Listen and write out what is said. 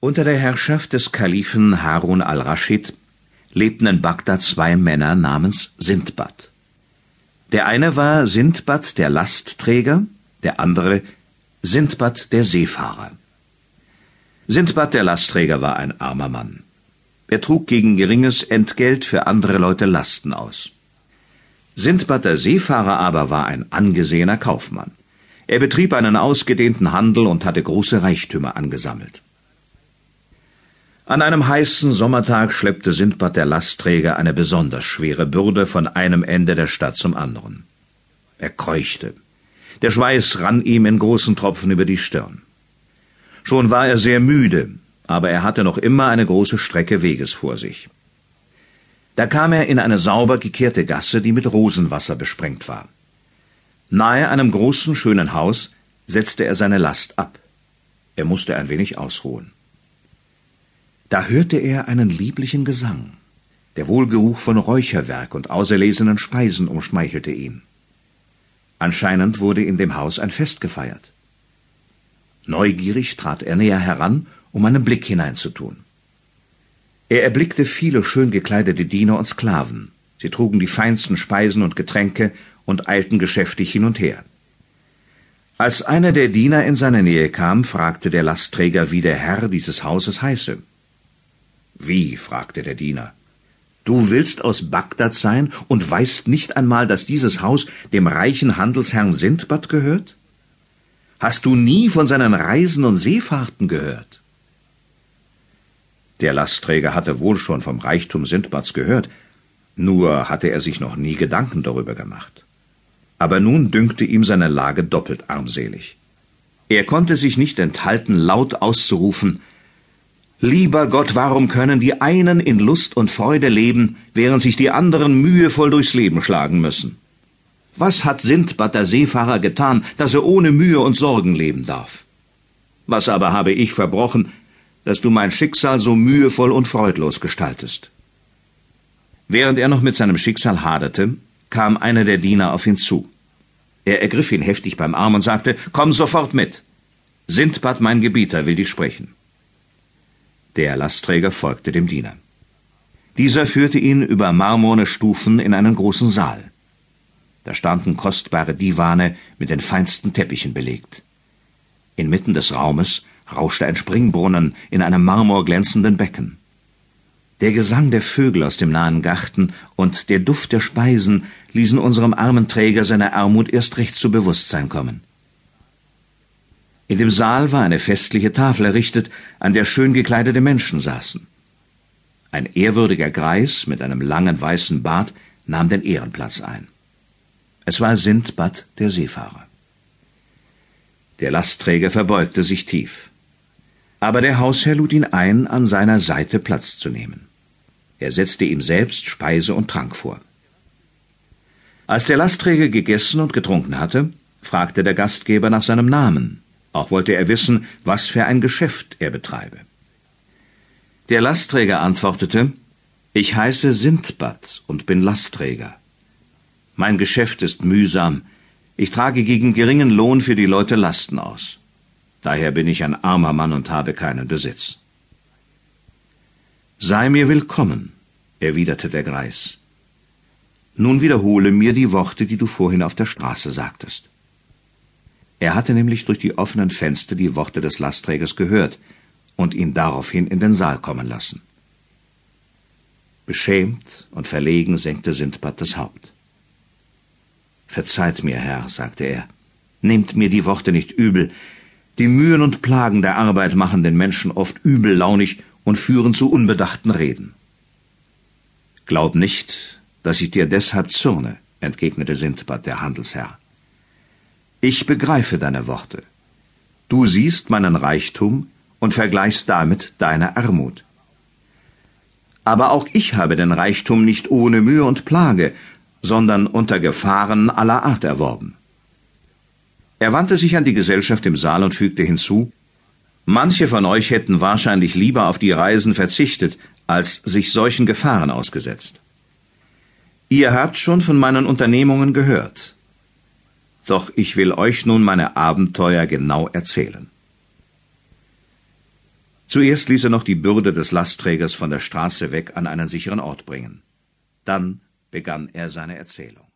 Unter der Herrschaft des Kalifen Harun al-Raschid lebten in Bagdad zwei Männer namens Sindbad. Der eine war Sindbad der Lastträger, der andere Sindbad der Seefahrer. Sindbad der Lastträger war ein armer Mann. Er trug gegen geringes Entgelt für andere Leute Lasten aus. Sindbad der Seefahrer aber war ein angesehener Kaufmann. Er betrieb einen ausgedehnten Handel und hatte große Reichtümer angesammelt. An einem heißen Sommertag schleppte Sindbad der Lastträger eine besonders schwere Bürde von einem Ende der Stadt zum anderen. Er keuchte. Der Schweiß rann ihm in großen Tropfen über die Stirn. Schon war er sehr müde, aber er hatte noch immer eine große Strecke Weges vor sich. Da kam er in eine sauber gekehrte Gasse, die mit Rosenwasser besprengt war. Nahe einem großen, schönen Haus setzte er seine Last ab. Er musste ein wenig ausruhen. Da hörte er einen lieblichen Gesang. Der Wohlgeruch von Räucherwerk und auserlesenen Speisen umschmeichelte ihn. Anscheinend wurde in dem Haus ein Fest gefeiert. Neugierig trat er näher heran, um einen Blick hineinzutun. Er erblickte viele schön gekleidete Diener und Sklaven. Sie trugen die feinsten Speisen und Getränke und eilten geschäftig hin und her. Als einer der Diener in seine Nähe kam, fragte der Lastträger, wie der Herr dieses Hauses heiße. Wie? fragte der Diener. Du willst aus Bagdad sein und weißt nicht einmal, dass dieses Haus dem reichen Handelsherrn Sindbad gehört? Hast du nie von seinen Reisen und Seefahrten gehört? Der Lastträger hatte wohl schon vom Reichtum Sindbads gehört, nur hatte er sich noch nie Gedanken darüber gemacht. Aber nun dünkte ihm seine Lage doppelt armselig. Er konnte sich nicht enthalten, laut auszurufen Lieber Gott, warum können die einen in Lust und Freude leben, während sich die anderen mühevoll durchs Leben schlagen müssen? Was hat Sindbad der Seefahrer getan, dass er ohne Mühe und Sorgen leben darf? Was aber habe ich verbrochen, dass du mein Schicksal so mühevoll und freudlos gestaltest? Während er noch mit seinem Schicksal haderte, kam einer der Diener auf ihn zu. Er ergriff ihn heftig beim Arm und sagte, Komm sofort mit. Sindbad, mein Gebieter, will dich sprechen. Der Lastträger folgte dem Diener. Dieser führte ihn über marmorne Stufen in einen großen Saal. Da standen kostbare Divane mit den feinsten Teppichen belegt. Inmitten des Raumes rauschte ein Springbrunnen in einem marmorglänzenden Becken. Der Gesang der Vögel aus dem nahen Garten und der Duft der Speisen ließen unserem armen Träger seine Armut erst recht zu Bewusstsein kommen. In dem Saal war eine festliche Tafel errichtet, an der schön gekleidete Menschen saßen. Ein ehrwürdiger Greis mit einem langen weißen Bart nahm den Ehrenplatz ein. Es war Sindbad der Seefahrer. Der Lastträger verbeugte sich tief. Aber der Hausherr lud ihn ein, an seiner Seite Platz zu nehmen. Er setzte ihm selbst Speise und Trank vor. Als der Lastträger gegessen und getrunken hatte, fragte der Gastgeber nach seinem Namen auch wollte er wissen, was für ein Geschäft er betreibe. Der Lastträger antwortete, ich heiße Sindbad und bin Lastträger. Mein Geschäft ist mühsam. Ich trage gegen geringen Lohn für die Leute Lasten aus. Daher bin ich ein armer Mann und habe keinen Besitz. Sei mir willkommen, erwiderte der Greis. Nun wiederhole mir die Worte, die du vorhin auf der Straße sagtest. Er hatte nämlich durch die offenen Fenster die Worte des Lastträgers gehört und ihn daraufhin in den Saal kommen lassen. Beschämt und verlegen senkte Sindbad das Haupt. Verzeiht mir, Herr, sagte er, nehmt mir die Worte nicht übel. Die Mühen und Plagen der Arbeit machen den Menschen oft übellaunig und führen zu unbedachten Reden. Glaub nicht, dass ich dir deshalb zürne, entgegnete Sindbad der Handelsherr. Ich begreife deine Worte. Du siehst meinen Reichtum und vergleichst damit deine Armut. Aber auch ich habe den Reichtum nicht ohne Mühe und Plage, sondern unter Gefahren aller Art erworben. Er wandte sich an die Gesellschaft im Saal und fügte hinzu Manche von euch hätten wahrscheinlich lieber auf die Reisen verzichtet, als sich solchen Gefahren ausgesetzt. Ihr habt schon von meinen Unternehmungen gehört. Doch ich will euch nun meine Abenteuer genau erzählen. Zuerst ließ er noch die Bürde des Lastträgers von der Straße weg an einen sicheren Ort bringen. Dann begann er seine Erzählung.